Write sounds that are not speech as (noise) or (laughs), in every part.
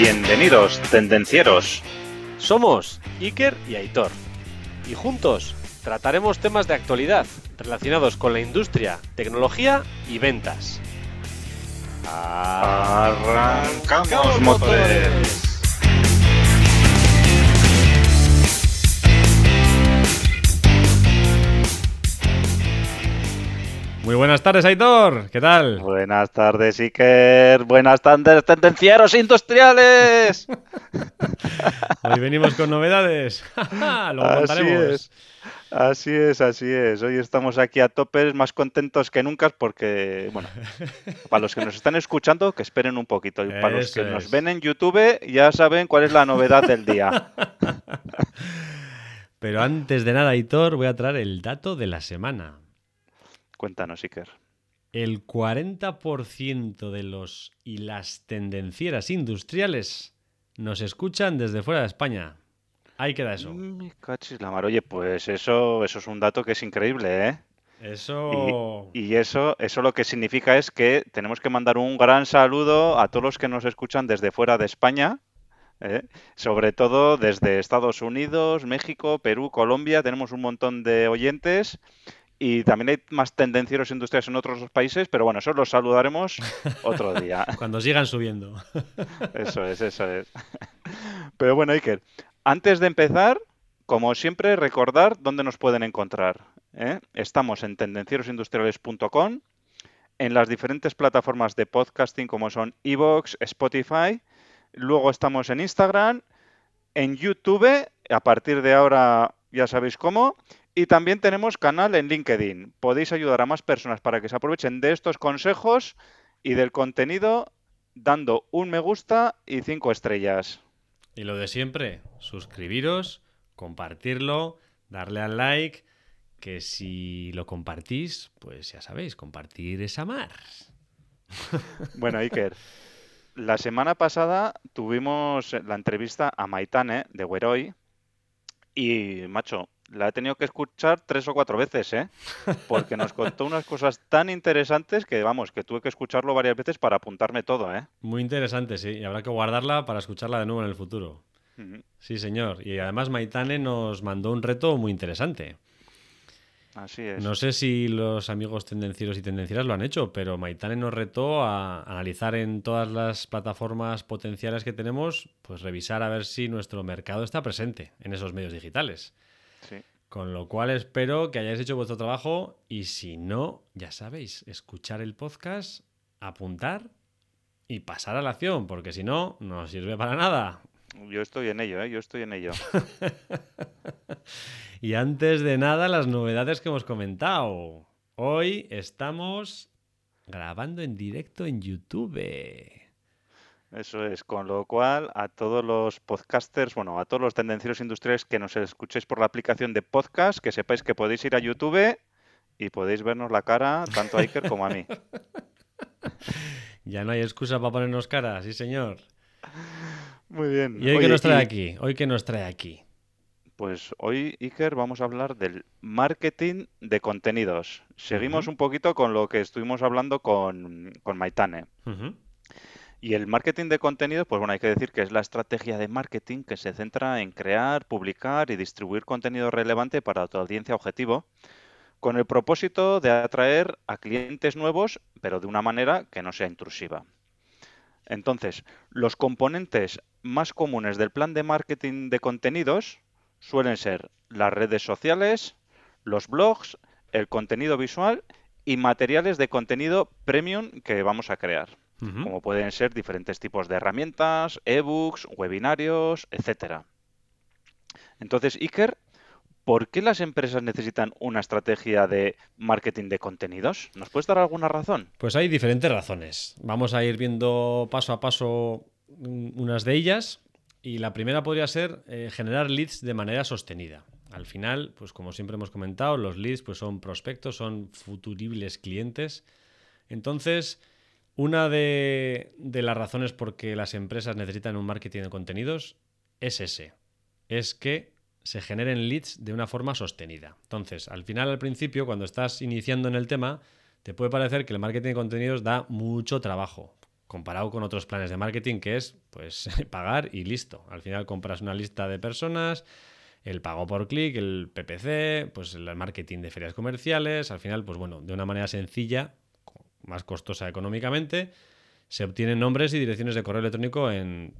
Bienvenidos, tendencieros. Somos Iker y Aitor. Y juntos trataremos temas de actualidad relacionados con la industria, tecnología y ventas. Arrancamos motores. Muy buenas tardes, Aitor. ¿Qué tal? Buenas tardes, Iker. Buenas tardes, tendencieros industriales. (laughs) Hoy venimos con novedades. (laughs) Lo Así es. Así es, así es. Hoy estamos aquí a tope, más contentos que nunca, porque, bueno, para los que nos están escuchando, que esperen un poquito. Y para los que nos ven en YouTube, ya saben cuál es la novedad del día. (laughs) Pero antes de nada, Aitor, voy a traer el dato de la semana. Cuéntanos, Iker. El 40% de los y las tendencieras industriales nos escuchan desde fuera de España. Ahí queda eso. Me cachis la mar. Oye, pues eso, eso es un dato que es increíble, ¿eh? Eso. Y eso, eso lo que significa es que tenemos que mandar un gran saludo a todos los que nos escuchan desde fuera de España, ¿eh? sobre todo desde Estados Unidos, México, Perú, Colombia. Tenemos un montón de oyentes y también hay más tendencieros industriales en otros países, pero bueno, eso los saludaremos (laughs) otro día. Cuando sigan subiendo. Eso es, eso es. Pero bueno, Iker, antes de empezar, como siempre, recordar dónde nos pueden encontrar. ¿eh? Estamos en tendencierosindustriales.com, en las diferentes plataformas de podcasting como son Evox, Spotify. Luego estamos en Instagram, en YouTube, a partir de ahora ya sabéis cómo. Y también tenemos canal en LinkedIn. Podéis ayudar a más personas para que se aprovechen de estos consejos y del contenido dando un me gusta y cinco estrellas. Y lo de siempre, suscribiros, compartirlo, darle al like, que si lo compartís, pues ya sabéis, compartir es amar. (laughs) Bueno, Iker, la semana pasada tuvimos la entrevista a Maitane de Weroy y, macho, la he tenido que escuchar tres o cuatro veces, ¿eh? Porque nos contó unas cosas tan interesantes que, vamos, que tuve que escucharlo varias veces para apuntarme todo, ¿eh? Muy interesante, sí, y habrá que guardarla para escucharla de nuevo en el futuro. Sí, señor. Y además Maitane nos mandó un reto muy interesante. Así es. No sé si los amigos tendencieros y tendencieras lo han hecho, pero Maitane nos retó a analizar en todas las plataformas potenciales que tenemos, pues revisar a ver si nuestro mercado está presente en esos medios digitales. Sí. Con lo cual espero que hayáis hecho vuestro trabajo y si no, ya sabéis, escuchar el podcast, apuntar y pasar a la acción, porque si no, no sirve para nada. Yo estoy en ello, ¿eh? Yo estoy en ello. (laughs) Y antes de nada, las novedades que hemos comentado. Hoy estamos grabando en directo en YouTube. Eso es, con lo cual a todos los podcasters, bueno, a todos los tendencieros industriales que nos escuchéis por la aplicación de podcast, que sepáis que podéis ir a YouTube y podéis vernos la cara tanto a Iker como a mí. (laughs) Ya no hay excusa para ponernos cara, sí señor. Muy bien. ¿Y hoy qué nos trae y, aquí? ¿Hoy qué nos trae aquí? Pues hoy, Iker, vamos a hablar del marketing de contenidos. Seguimos un poquito con lo que estuvimos hablando con, con Maitane. Y el marketing de contenidos, pues bueno, hay que decir que es la estrategia de marketing que se centra en crear, publicar y distribuir contenido relevante para tu audiencia objetivo, con el propósito de atraer a clientes nuevos, pero de una manera que no sea intrusiva. Entonces, los componentes más comunes del plan de marketing de contenidos suelen ser las redes sociales, los blogs, el contenido visual y materiales de contenido premium que vamos a crear Como pueden ser diferentes tipos de herramientas, ebooks, webinarios, etcétera. Entonces, Iker, ¿por qué las empresas necesitan una estrategia de marketing de contenidos? ¿Nos puedes dar alguna razón? Pues hay diferentes razones. Vamos a ir viendo paso a paso unas de ellas. Y la primera podría ser eh, generar leads de manera sostenida. Al final, pues como siempre hemos comentado, los leads pues son prospectos, son futuribles clientes. Entonces, una de, las razones por que las empresas necesitan un marketing de contenidos es ese. Es que se generen leads de una forma sostenida. Entonces, al final, al principio, cuando estás iniciando en el tema, te puede parecer que el marketing de contenidos da mucho trabajo. comparado con otros planes de marketing que es pues (laughs) pagar y listo. Al final compras una lista de personas, el pago por clic, el PPC, pues el marketing de ferias comerciales, al final pues bueno, de una manera sencilla, más costosa económicamente, se obtienen nombres y direcciones de correo electrónico en,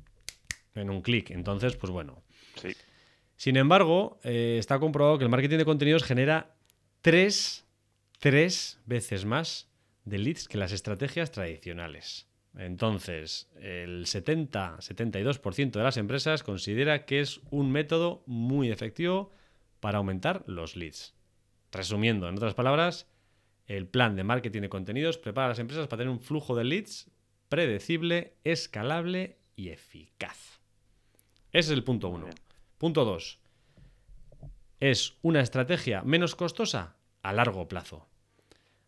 en un clic. Entonces, pues bueno. Sí. Sin embargo, eh, está comprobado que el marketing de contenidos genera tres, tres veces más de leads que las estrategias tradicionales. Entonces, el 70-72% de las empresas considera que es un método muy efectivo para aumentar los leads. Resumiendo, en otras palabras, el plan de marketing de contenidos prepara a las empresas para tener un flujo de leads predecible, escalable y eficaz. Ese es el punto uno. Punto dos. Es una estrategia menos costosa a largo plazo.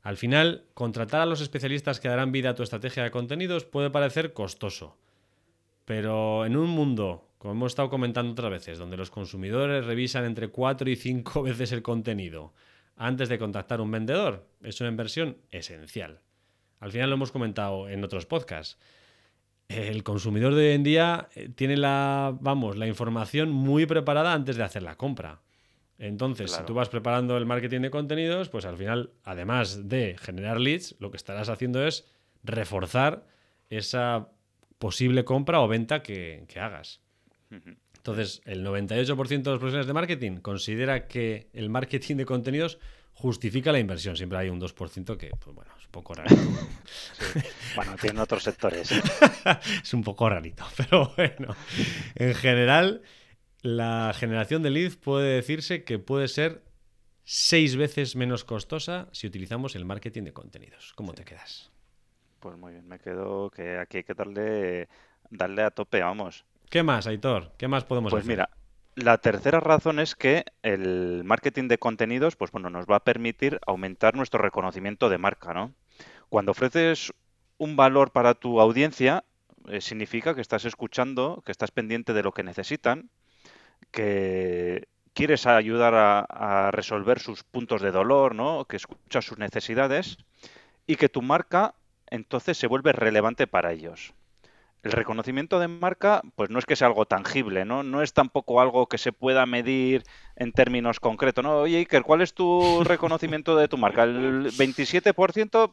Al final, contratar a los especialistas que darán vida a tu estrategia de contenidos puede parecer costoso. Pero en un mundo, como hemos estado comentando otras veces, donde los consumidores revisan entre 4 y 5 (laughs) veces el contenido antes de contactar un vendedor, es una inversión esencial. Al final lo hemos comentado en otros podcasts. El consumidor de hoy en día eh, tiene la, vamos, la información muy preparada antes de hacer la compra. Entonces, si tú vas preparando el marketing de contenidos, pues al final, además de generar leads, lo que estarás haciendo es reforzar esa posible compra o venta que, hagas. Entonces, el 98% de los profesionales de marketing considera que el marketing de contenidos justifica la inversión. Siempre hay un 2% que, pues bueno, es un poco raro. (laughs) Bueno, tienen otros sectores. (laughs) es un poco rarito, pero bueno, en general la generación de leads puede decirse que puede ser seis veces menos costosa si utilizamos el marketing de contenidos. ¿Cómo te quedas? Pues muy bien, me quedo que aquí hay que darle, darle a tope, vamos. ¿Qué más, Aitor? ¿Qué más podemos pues mira, la tercera razón es que el marketing de contenidos, pues bueno, nos va a permitir aumentar nuestro reconocimiento de marca, ¿no? Cuando ofreces un valor para tu audiencia, eh, significa que estás escuchando, que estás pendiente de lo que necesitan que quieres ayudar a, resolver sus puntos de dolor, ¿no? que escuchas sus necesidades y que tu marca entonces se vuelve relevante para ellos. El reconocimiento de marca, pues no es que sea algo tangible, ¿no? No es tampoco algo que se pueda medir en términos concretos, ¿no? Oye, Iker, ¿cuál es tu (laughs) reconocimiento de tu marca? El 27%,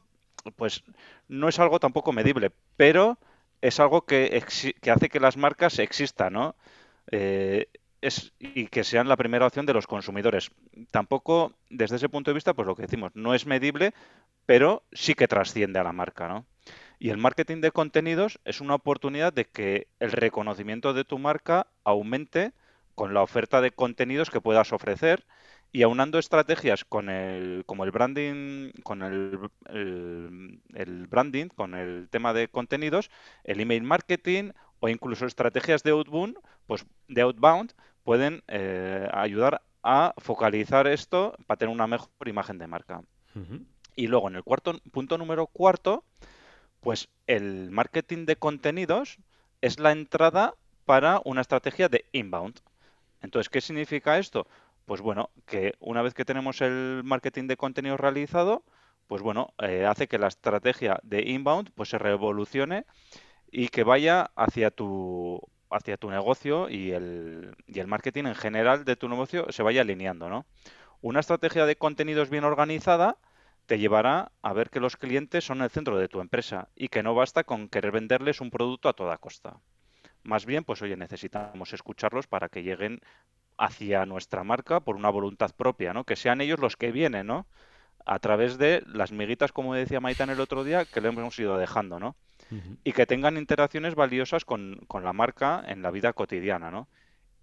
pues no es algo tampoco medible, pero es algo que, que hace que las marcas existan, ¿no? Eh, es, y que sean la primera opción de los consumidores. Tampoco, desde ese punto de vista, pues lo que decimos, no es medible, pero sí que trasciende a la marca, ¿no? Y el marketing de contenidos es una oportunidad de que el reconocimiento de tu marca aumente con la oferta de contenidos que puedas ofrecer y aunando estrategias con el, como el branding, con el, el branding, con el tema de contenidos, el email marketing o incluso estrategias de outbound, pues de outbound, pueden eh, ayudar a focalizar esto para tener una mejor imagen de marca. Y luego en el cuarto punto número cuarto, pues el marketing de contenidos es la entrada para una estrategia de inbound. Entonces, ¿qué significa esto? Pues bueno, que una vez que tenemos el marketing de contenidos realizado, pues bueno, eh, hace que la estrategia de inbound pues se revolucione y que vaya hacia tu hacia tu negocio y el, y el marketing en general de tu negocio se vaya alineando, ¿no? Una estrategia de contenidos bien organizada te llevará a ver que los clientes son el centro de tu empresa y que no basta con querer venderles un producto a toda costa. Más bien, pues oye, necesitamos escucharlos para que lleguen hacia nuestra marca por una voluntad propia, ¿no? Que sean ellos los que vienen, ¿no? A través de las miguitas, como decía Maitan el otro día, que le hemos ido dejando, ¿no? y que tengan interacciones valiosas con, la marca en la vida cotidiana, ¿no?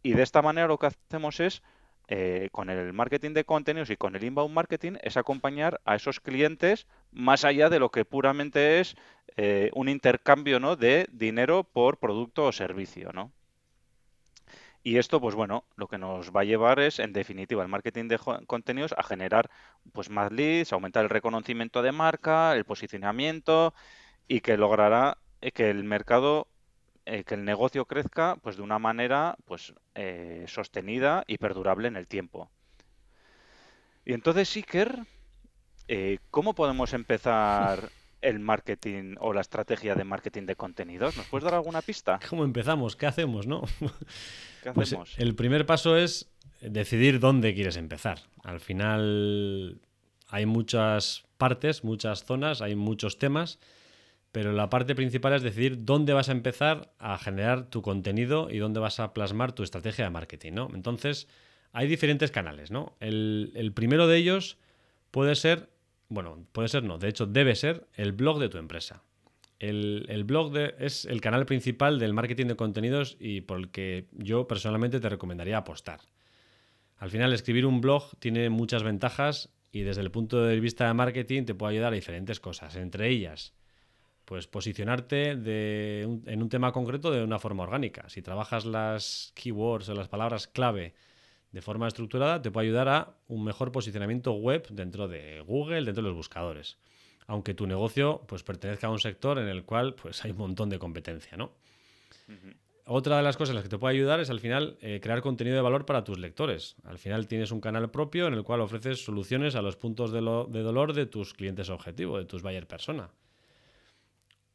Y de esta manera lo que hacemos es, eh, con el marketing de contenidos y con el inbound marketing, es acompañar a esos clientes más allá de lo que puramente es eh, un intercambio ¿no? de dinero por producto o servicio, ¿no? Y esto, pues bueno, lo que nos va a llevar es, en definitiva, el marketing de contenidos a generar pues más leads, aumentar el reconocimiento de marca, el posicionamiento y que logrará eh, que el mercado, eh, que el negocio crezca pues de una manera pues eh, sostenida y perdurable en el tiempo. Y entonces, Iker, ¿cómo podemos empezar (laughs) el marketing o la estrategia de marketing de contenidos? ¿Nos puedes dar alguna pista? (laughs) ¿Cómo empezamos? ¿Qué hacemos, no? (laughs) ¿Qué Pues hacemos? el primer paso es decidir dónde quieres empezar. Al final hay muchas partes, muchas zonas, hay muchos temas, pero la parte principal es decidir dónde vas a empezar a generar tu contenido y dónde vas a plasmar tu estrategia de marketing, ¿no? Entonces, hay diferentes canales, ¿no? El, primero de ellos puede ser, bueno, puede ser no, de hecho debe ser el blog de tu empresa. El, blog es el canal principal del marketing de contenidos y por el que yo personalmente te recomendaría apostar. Al final, escribir un blog tiene muchas ventajas y desde el punto de vista de marketing te puede ayudar a diferentes cosas. Entre ellas, pues posicionarte de un- en un tema concreto de una forma orgánica. Si trabajas las keywords o las palabras clave de forma estructurada, te puede ayudar a un mejor posicionamiento web dentro de Google, dentro de los buscadores. Aunque tu negocio pues, pertenezca a un sector en el cual pues, hay un montón de competencia, ¿no? Otra de las cosas en las que te puede ayudar es al final eh, crear contenido de valor para tus lectores. Al final tienes un canal propio en el cual ofreces soluciones a los puntos de, lo- de dolor de tus clientes objetivo, de tus buyer persona.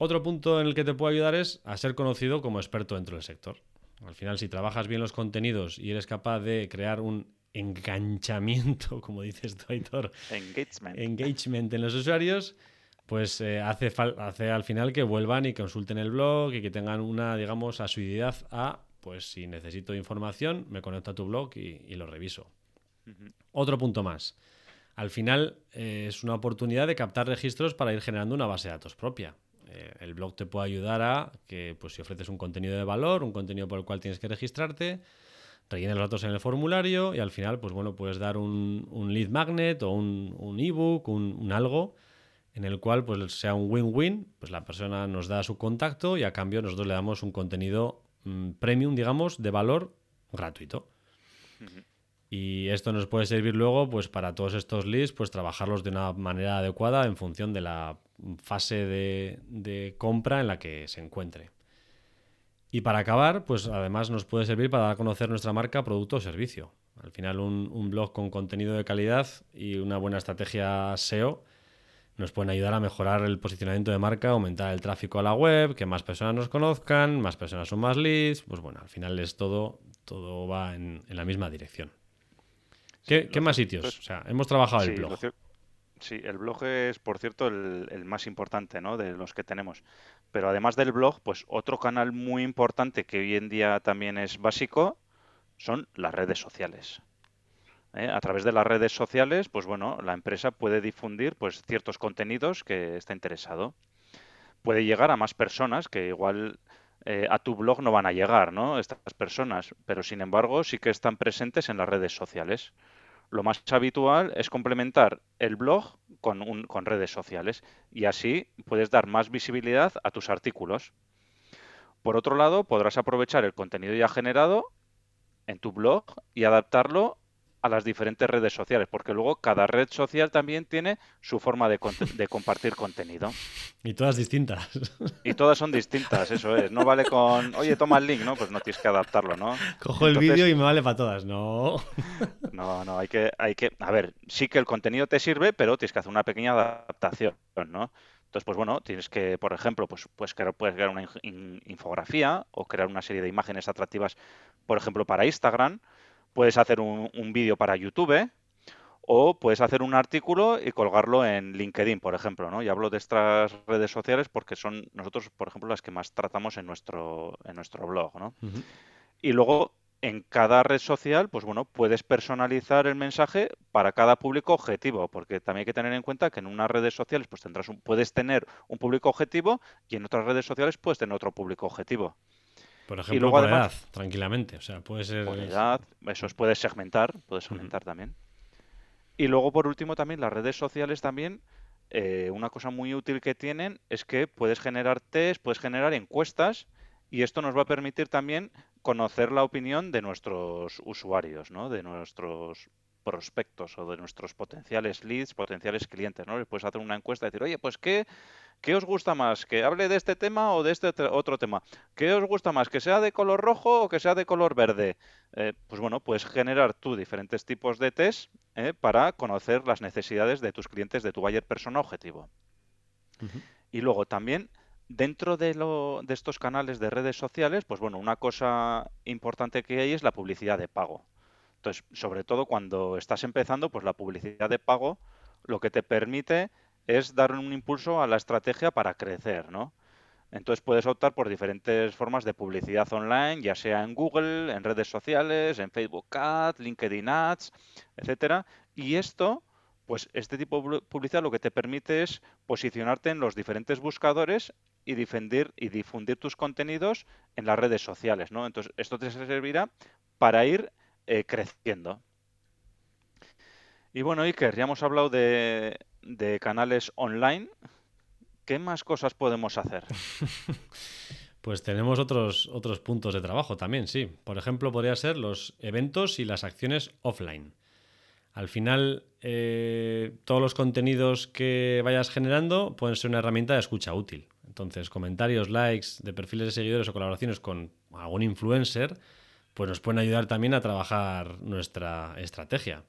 Otro punto en el que te puede ayudar es a ser conocido como experto dentro del sector. Al final, si trabajas bien los contenidos y eres capaz de crear un enganchamiento, (laughs) como dices tú, Aitor, Engagement. engagement en los usuarios, pues eh, hace, hace al final que vuelvan y consulten el blog y que tengan una, digamos, asiduidad a, pues si necesito información, me conecto a tu blog y, y lo reviso. Otro punto más. Al final eh, es una oportunidad de captar registros para ir generando una base de datos propia. Eh, el blog te puede ayudar a que, pues si ofreces un contenido de valor, un contenido por el cual tienes que registrarte, rellenes los datos en el formulario y al final, pues bueno, puedes dar un, lead magnet o un, un ebook, un, un algo en el cual pues sea un win-win, pues la persona nos da su contacto y a cambio nosotros le damos un contenido mm, premium, digamos, de valor gratuito. Y esto nos puede servir luego, pues para todos estos leads, pues trabajarlos de una manera adecuada en función de la fase de, compra en la que se encuentre. Y para acabar, pues además nos puede servir para dar a conocer nuestra marca, producto o servicio. Al final, un, blog con contenido de calidad y una buena estrategia SEO nos pueden ayudar a mejorar el posicionamiento de marca, aumentar el tráfico a la web, que más personas nos conozcan, más personas son más leads. Pues bueno, al final es todo, todo va en la misma dirección. ¿Qué, más sitios? es- O sea, hemos trabajado el lo blog. sí, el blog es, por cierto, el, el más importante, ¿no? de los que tenemos. Pero además del blog, pues otro canal muy importante que hoy en día también es básico son las redes sociales. ¿eh? A través de las redes sociales, pues bueno, la empresa puede difundir pues ciertos contenidos que está interesado. Puede llegar a más personas que igual eh, a tu blog no van a llegar, ¿no? Estas personas, pero sin embargo sí que están presentes en las redes sociales. Lo más habitual es complementar el blog con, un- con redes sociales y así puedes dar más visibilidad a tus artículos. Por otro lado, podrás aprovechar el contenido ya generado en tu blog y adaptarlo a las diferentes redes sociales, porque luego cada red social también tiene su forma de, de compartir contenido. (laughs) Y todas distintas. Y todas son distintas, eso es. No vale con, oye, toma el link, ¿no? Pues no tienes que adaptarlo, ¿no? Cojo el vídeo y me vale para todas. No. (laughs) No, no, hay que, hay que, a ver, sí que el contenido te sirve, pero tienes que hacer una pequeña adaptación, ¿no? Entonces, pues bueno, tienes que, por ejemplo, pues puedes crear, puedes crear una in- in- infografía o crear una serie de imágenes atractivas, por ejemplo, para Instagram, puedes hacer un, un vídeo para YouTube o puedes hacer un artículo y colgarlo en LinkedIn, por ejemplo, ¿no? Y hablo de estas redes sociales porque son nosotros, por ejemplo, las que más tratamos en nuestro, en nuestro blog, ¿no? Y luego en cada red social, pues bueno, puedes personalizar el mensaje para cada público objetivo, porque también hay que tener en cuenta que en unas redes sociales pues tendrás un, puedes tener un público objetivo y en otras redes sociales puedes tener otro público objetivo. Por ejemplo, luego, por además- edad, tranquilamente. O sea, puede ser. Por edad, eso es, puedes segmentar, puedes segmentar también. Y luego, por último, también las redes sociales también, eh, una cosa muy útil que tienen es que puedes generar test, puedes generar encuestas y esto nos va a permitir también conocer la opinión de nuestros usuarios, ¿no? De nuestros prospectos o de nuestros potenciales leads, potenciales clientes, ¿no? Les puedes hacer una encuesta y decir, oye, pues ¿qué, ¿qué os gusta más? ¿Que hable de este tema o de este otro- tema? ¿Qué os gusta más? ¿Que sea de color rojo o que sea de color verde? Eh, pues bueno, puedes generar tú diferentes tipos de test ¿eh? para conocer las necesidades de tus clientes, de tu buyer persona objetivo. Y luego también dentro de, lo, de estos canales de redes sociales, pues bueno, una cosa importante que hay es la publicidad de pago. Entonces, sobre todo cuando estás empezando, pues la publicidad de pago lo que te permite es dar un impulso a la estrategia para crecer, ¿no? Entonces puedes optar por diferentes formas de publicidad online, ya sea en Google, en redes sociales, en Facebook Ads, LinkedIn Ads, etcétera. Y esto, pues este tipo de publicidad lo que te permite es posicionarte en los diferentes buscadores y difundir, y difundir tus contenidos en las redes sociales, ¿no? Entonces esto te servirá para ir eh, creciendo. Y bueno, Iker, ya hemos hablado de, canales online. ¿Qué más cosas podemos hacer? (laughs) Pues tenemos otros, otros puntos de trabajo también, sí. Por ejemplo, podría ser los eventos y las acciones offline. Al final, eh, todos los contenidos que vayas generando pueden ser una herramienta de escucha útil. Entonces, comentarios, likes de perfiles de seguidores o colaboraciones con algún influencer, pues nos pueden ayudar también a trabajar nuestra estrategia.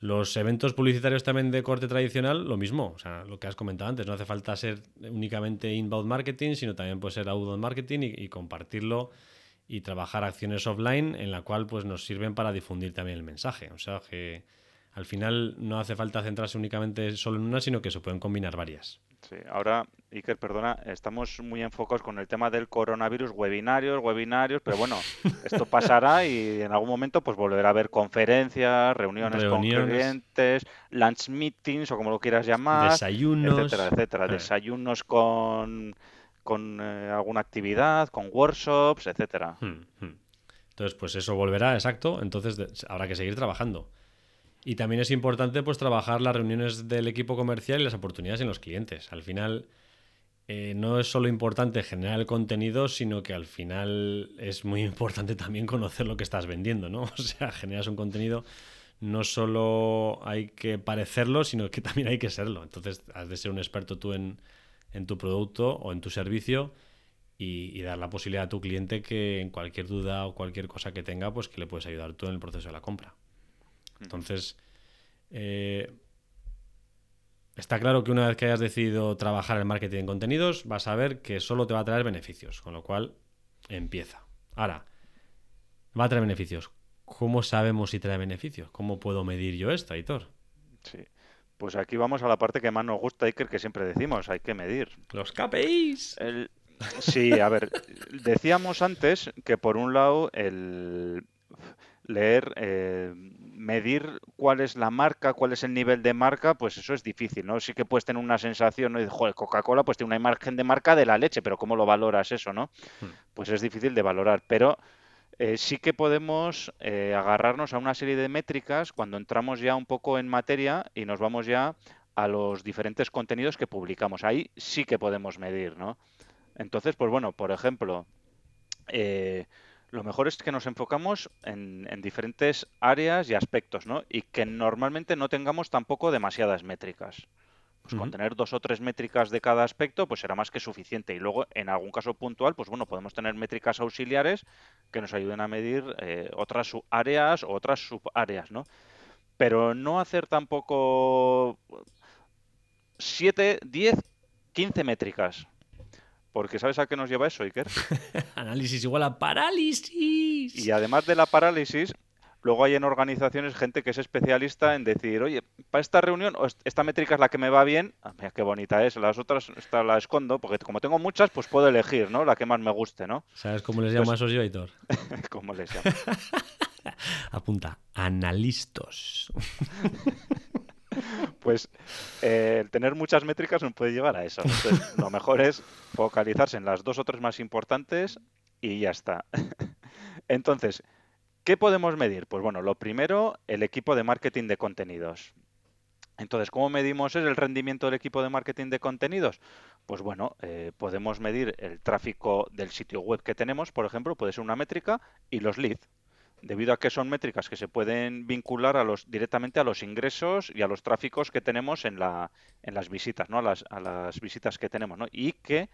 Los eventos publicitarios también de corte tradicional, lo mismo. O sea, lo que has comentado antes, no hace falta ser únicamente inbound marketing, sino también puede ser outbound marketing y, compartirlo y trabajar acciones offline en la cual pues nos sirven para difundir también el mensaje. O sea que al final no hace falta centrarse únicamente solo en una, sino que se pueden combinar varias. Sí, ahora, Iker, perdona, estamos muy enfocados con el tema del coronavirus, webinarios, webinarios, pero bueno, (laughs) esto pasará y en algún momento pues volverá a haber conferencias, reuniones, con clientes, lunch meetings o como lo quieras llamar, desayunos, etcétera, etcétera, eh. desayunos con, con eh, alguna actividad, con workshops, etcétera. Hmm, hmm. Entonces, pues eso volverá, exacto, entonces habrá que seguir trabajando. Y también es importante pues trabajar las reuniones del equipo comercial y las oportunidades en los clientes. Al final eh, no es solo importante generar el contenido, sino que al final es muy (laughs) importante también conocer lo que estás vendiendo, ¿no? (laughs) O sea, generas un contenido, no solo hay que parecerlo, sino que (laughs) también hay que serlo. Entonces has de ser un experto tú en, tu producto o en tu servicio y, y, dar la posibilidad a tu cliente que en cualquier duda o cualquier cosa que tenga, pues que le puedes ayudar tú en el proceso de la compra. Entonces, eh, está claro que una vez que hayas decidido trabajar en marketing de contenidos, vas a ver que solo te va a traer beneficios, con lo cual empieza. Ahora, va a traer beneficios. ¿Cómo sabemos si trae beneficios? ¿Cómo puedo medir yo esto, Aitor? Sí. Pues aquí vamos a la parte que más nos gusta, Iker, que siempre decimos, hay que medir. Los KPIs. Sí, a ver, decíamos antes que por un lado el leer, eh, medir cuál es la marca, cuál es el nivel de marca, pues eso es difícil, ¿no? Sí que puedes tener una sensación, ¿no? Y, joder, Coca-Cola pues tiene una imagen de marca de la leche, pero ¿cómo lo valoras eso, no? Hmm. Pues es difícil de valorar, pero eh, sí que podemos eh, agarrarnos a una serie de métricas cuando entramos ya un poco en materia y nos vamos ya a los diferentes contenidos que publicamos. Ahí sí que podemos medir, ¿no? Entonces, pues bueno, por ejemplo, eh, lo mejor es que nos enfocamos en, diferentes áreas y aspectos, ¿no? Y que normalmente no tengamos tampoco demasiadas métricas. Pues con tener dos o tres métricas de cada aspecto, pues será más que suficiente. Y luego, en algún caso puntual, pues bueno, podemos tener métricas auxiliares que nos ayuden a medir eh, otras áreas o otras subáreas, ¿no? Pero no hacer tampoco 7, 10, 15 métricas. Porque ¿sabes a qué nos lleva eso, Iker? (laughs) Análisis igual a parálisis. Y además de la parálisis, luego hay en organizaciones gente que es especialista en decir, oye, para esta reunión, esta métrica es la que me va bien, ah, mira qué bonita es, las otras esta la escondo, porque como tengo muchas, pues puedo elegir, ¿no? La que más me guste, ¿no? ¿Sabes cómo les llamo a esos yo, Aitor? (laughs) ¿Cómo les llamo? (laughs) Apunta, analistas. Pues eh, el tener muchas métricas nos puede llevar a eso. Entonces, lo mejor es focalizarse en las dos o tres más importantes y ya está. (laughs) Entonces, ¿qué podemos medir? Pues bueno, lo primero, el equipo de marketing de contenidos. Entonces, ¿cómo medimos el rendimiento del equipo de marketing de contenidos? Pues bueno, eh, podemos medir el tráfico del sitio web que tenemos, por ejemplo, puede ser una métrica, y los leads debido a que son métricas que se pueden vincular a los, directamente a los ingresos y a los tráficos que tenemos en, la, en las visitas, ¿no? A las, a las visitas que tenemos, ¿no? Y que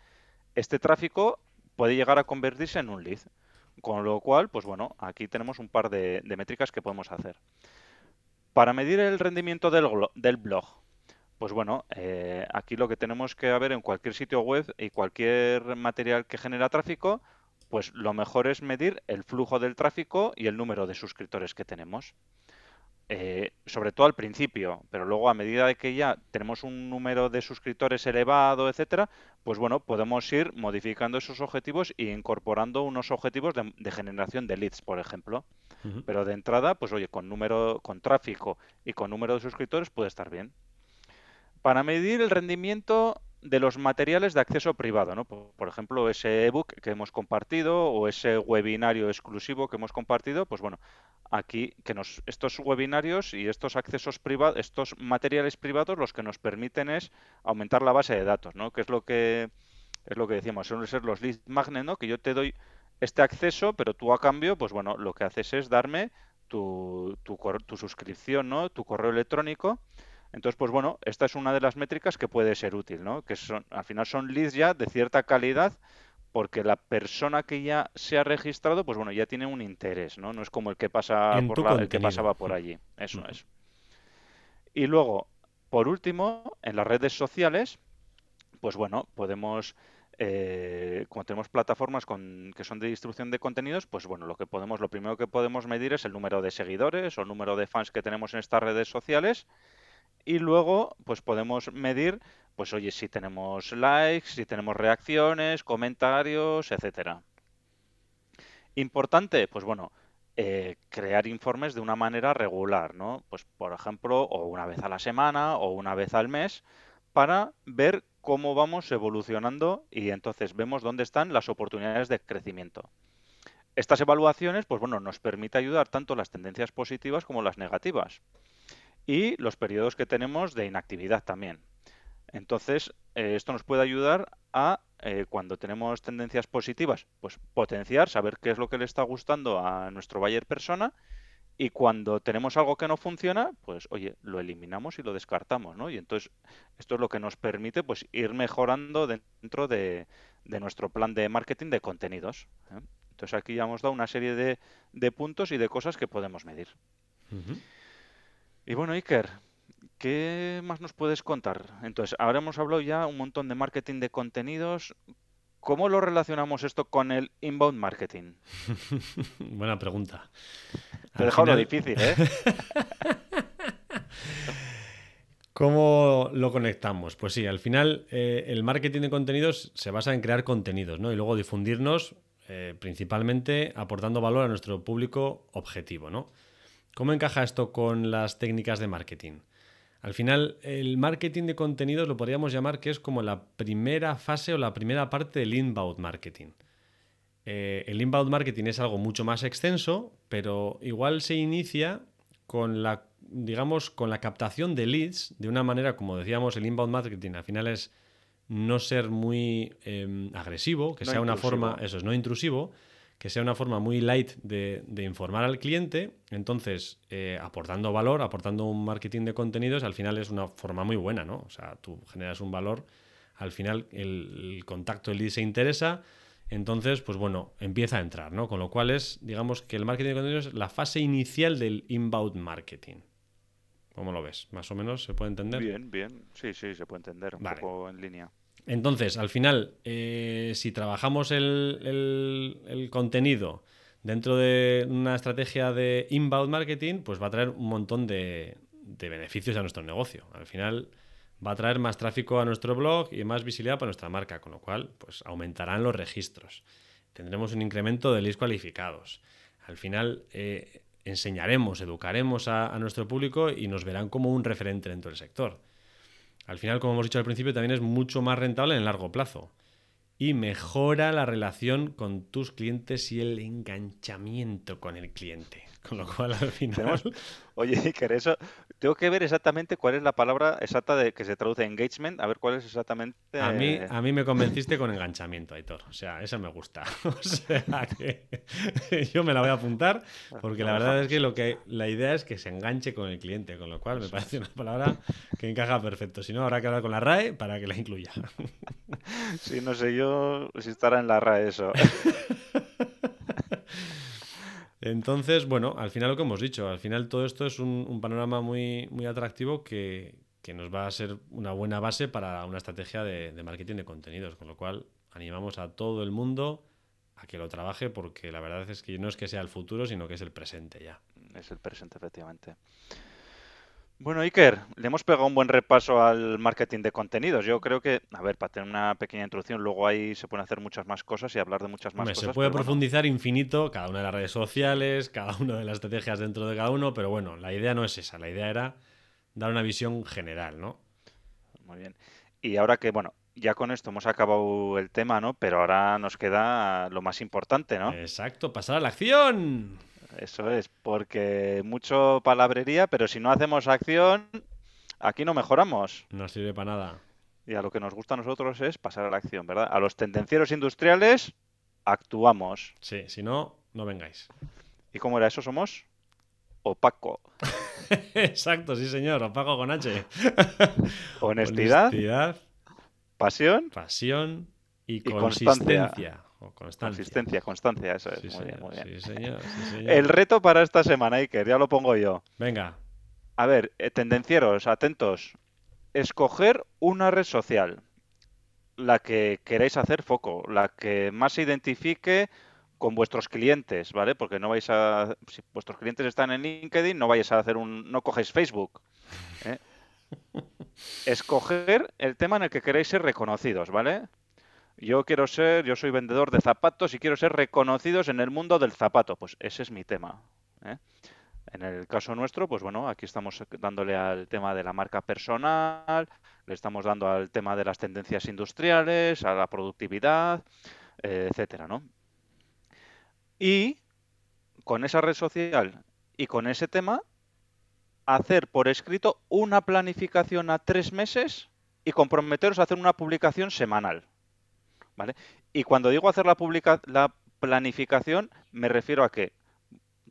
este tráfico puede llegar a convertirse en un lead. Con lo cual, pues bueno, aquí tenemos un par de, métricas que podemos hacer. Para medir el rendimiento del, del blog, pues bueno, eh, aquí lo que tenemos que ver en cualquier sitio web y cualquier material que genera tráfico, pues lo mejor es medir el flujo del tráfico y el número de suscriptores que tenemos. Eh, sobre todo al principio, pero luego a medida de que ya tenemos un número de suscriptores elevado, etcétera, pues bueno, podemos ir modificando esos objetivos e incorporando unos objetivos de, generación de leads, por ejemplo. Pero de entrada, pues oye, con número, con tráfico y con número de suscriptores puede estar bien. Para medir el rendimiento de los materiales de acceso privado, ¿no? Por, ejemplo, ese ebook que hemos compartido o ese webinario exclusivo que hemos compartido, pues bueno, aquí que nos estos webinarios y estos accesos privados, estos materiales privados, los que nos permiten es aumentar la base de datos, ¿no? Que es lo que es lo que decíamos, suelen ser los lead magnet, ¿no? Que yo te doy este acceso, pero tú a cambio, pues bueno, lo que haces es darme tu, tu, tu suscripción, ¿no? Tu correo electrónico entonces, pues bueno, esta es una de las métricas que puede ser útil, ¿no? Que son, al final son leads ya de cierta calidad porque la persona que ya se ha registrado, pues bueno, ya tiene un interés, ¿no? No es como el que pasa por el que pasaba por allí. Eso es. Y luego, por último, en las redes sociales, pues bueno, podemos eh, como tenemos plataformas con, que son de distribución de contenidos, pues bueno, lo que podemos, lo primero que podemos medir es el número de seguidores o el número de fans que tenemos en estas redes sociales y luego pues podemos medir pues oye si tenemos likes, si tenemos reacciones, comentarios, etcétera. Importante, pues bueno, eh, crear informes de una manera regular, ¿no? Pues por ejemplo, o una vez a la semana o una vez al mes, para ver cómo vamos evolucionando y entonces vemos dónde están las oportunidades de crecimiento. Estas evaluaciones, pues bueno, nos permite ayudar tanto las tendencias positivas como las negativas y los periodos que tenemos de inactividad también. Entonces, eh, esto nos puede ayudar a, eh, cuando tenemos tendencias positivas, pues potenciar, saber qué es lo que le está gustando a nuestro buyer persona y cuando tenemos algo que no funciona, pues oye, lo eliminamos y lo descartamos, ¿no? Y entonces esto es lo que nos permite pues ir mejorando dentro de, nuestro plan de marketing de contenidos. ¿eh? Entonces aquí ya hemos dado una serie de, puntos y de cosas que podemos medir. Y bueno, Iker, ¿qué más nos puedes contar? Entonces, ahora hemos hablado ya un montón de marketing de contenidos. ¿Cómo lo relacionamos esto con el inbound marketing? (laughs) Buena pregunta. Te he dejado lo difícil, ¿eh? (laughs) ¿Cómo lo conectamos? Pues sí, al final eh, el marketing de contenidos se basa en crear contenidos ¿no? y luego difundirnos eh, principalmente aportando valor a nuestro público objetivo. ¿no? ¿Cómo encaja esto con las técnicas de marketing? Al final, el marketing de contenidos lo podríamos llamar que es como la primera fase o la primera parte del inbound marketing. Eh, el inbound marketing es algo mucho más extenso, pero igual se inicia con la, digamos, con la captación de leads de una manera, como decíamos, el inbound marketing al final es no ser muy em, agresivo, que sea una forma, eso es, no intrusivo, que sea una forma muy light de, informar al cliente. Entonces, eh, aportando valor, aportando un marketing de contenidos, al final es una forma muy buena, ¿no? O sea, tú generas un valor, al final el, contacto, el lead se interesa, entonces, pues bueno, empieza a entrar, ¿no? Con lo cual es, digamos que el marketing de contenidos es la fase inicial del inbound marketing. ¿Cómo lo ves? ¿Más o menos se puede entender? Bien, bien. Sí, sí, se puede entender un poco en línea. Entonces, al final, eh, si trabajamos el, contenido dentro de una estrategia de inbound marketing, pues va a traer un montón de, beneficios a nuestro negocio. Al final va a traer más tráfico a nuestro blog y más visibilidad para nuestra marca, con lo cual pues aumentarán los registros. Tendremos un incremento de leads cualificados. Al final eh, enseñaremos, educaremos a, nuestro público y nos verán como un referente dentro del sector. Al final, como hemos dicho al principio, también es mucho más rentable en el largo plazo. Y mejora la relación con tus clientes y el enganchamiento con el cliente. (laughs) Con lo cual, al final. Oye, (laughs) Iker, eso. Tengo que ver exactamente cuál es la palabra exacta de que se traduce engagement. A ver cuál es exactamente. A mí, a mí me convenciste con enganchamiento, Aitor. O sea, esa me gusta. (laughs) O sea, que yo me la voy a apuntar porque la verdad es que lo que la idea es que se enganche con el cliente, con lo cual me parece una palabra que encaja perfecto. Si no, habrá que hablar con la RAE para que la incluya. Sí, no sé yo si estará en la RAE eso. Entonces, bueno, al final lo que hemos dicho, al final todo esto es un, panorama muy, muy atractivo que, que nos va a ser una buena base para una estrategia de, de marketing de contenidos, con lo cual animamos a todo el mundo a que lo trabaje porque la verdad es que no es que sea el futuro, sino que es el presente ya. Es el presente, efectivamente. Bueno, Iker, le hemos pegado un buen repaso al marketing de contenidos. Yo creo que, a ver, para tener una pequeña introducción, luego ahí se pueden hacer muchas más cosas y hablar de muchas más Hombre, cosas. se puede bueno, profundizar infinito cada una de las redes sociales, cada una de las estrategias dentro de cada uno, pero bueno, la idea no es esa, la idea era dar una visión general, ¿no? Muy bien. Y ahora que, bueno, ya con esto hemos acabado el tema, ¿no? Pero ahora nos queda lo más importante, ¿no? Exacto, pasar a la acción. Eso es, porque mucho palabrería, pero si no hacemos acción, aquí no mejoramos. No sirve para nada. Y a lo que nos gusta a nosotros es pasar a la acción, ¿verdad? A los tendencieros industriales actuamos. Sí, si no, no vengáis. ¿Y cómo era eso? Somos opaco. (laughs) Exacto, sí señor, os pago con H. Honestidad, Honestidad, pasión, pasión y, consistencia. Constancia. consistencia, constancia, eso es. Sí, muy señor, bien, muy bien. sí, señor, sí, (laughs) señor. El reto para esta semana, Iker, ya lo pongo yo. Venga, A ver, eh, tendencieros, atentos. Escoger una red social, la que queráis hacer foco, la que más se identifique con vuestros clientes, ¿vale? Porque no vais a, si vuestros clientes están en LinkedIn, no vais a hacer un, no cogéis Facebook. ¿eh? (laughs) Escoger el tema en el que queréis ser reconocidos, ¿vale? Yo quiero ser, yo soy vendedor de zapatos y quiero ser reconocidos en el mundo del zapato. Pues ese es mi tema. ¿eh? En el caso nuestro, pues bueno, aquí estamos dándole al tema de la marca personal, le estamos dando al tema de las tendencias industriales, a la productividad, etcétera, ¿no? Y con esa red social y con ese tema, hacer por escrito una planificación a tres meses y comprometeros a hacer una publicación semanal. ¿Vale? Y cuando digo hacer la, publica- la planificación, me refiero a que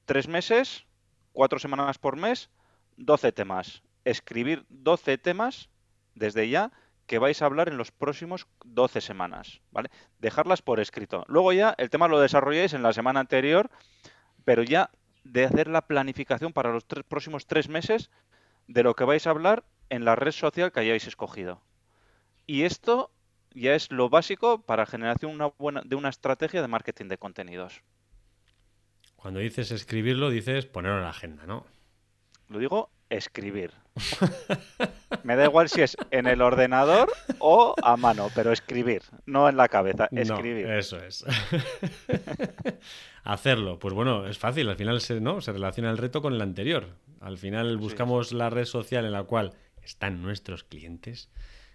tres meses, cuatro semanas por mes, 12 temas. Escribir 12 temas desde ya que vais a hablar en los próximos 12 semanas, ¿vale? Dejarlas por escrito. Luego ya el tema lo desarrolláis en la semana anterior, pero ya de hacer la planificación para los tres, próximos tres meses de lo que vais a hablar en la red social que hayáis escogido. Y esto ya es lo básico para generación una buena, de una estrategia de marketing de contenidos. cuando dices escribirlo, dices ponerlo en la agenda, ¿no? Lo digo escribir. Me da igual si es en el ordenador o a mano, pero escribir, no en la cabeza, No, escribir. eso es. (laughs) Hacerlo. Pues bueno, es fácil. Al final se, ¿no? se relaciona el reto con el anterior. Al final buscamos la red social en la cual están nuestros clientes.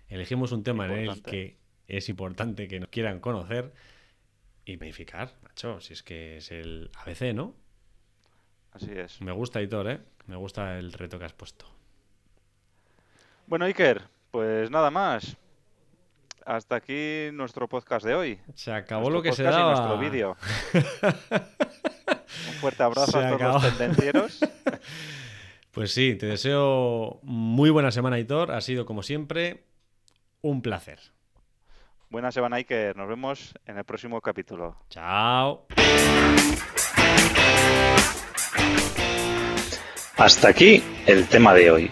Elegimos un tema en el que es importante que nos quieran conocer y planificar, macho. Si es que es el ABC, ¿no? Así es. Me gusta, Hitor, ¿eh? Me gusta el reto que has puesto. Bueno, Iker, pues nada más. Hasta aquí nuestro podcast de hoy. Se acabó Nuestro lo que se podcast y daba. nuestro vídeo. (laughs) Un fuerte abrazo Se a todos acabó. los tendencieros. (laughs) Pues sí, te deseo muy buena semana, Hitor. Ha sido, como siempre, un placer. Buena semana, Iker. Nos vemos en el próximo capítulo. Chao. Hasta aquí el tema de hoy.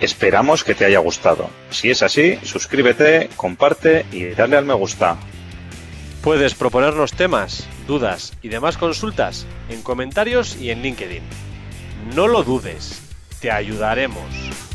Esperamos que te haya gustado. Si es así, suscríbete, comparte y dale al me gusta. Puedes proponernos temas, dudas y demás consultas en comentarios y en LinkedIn. No lo dudes, te ayudaremos.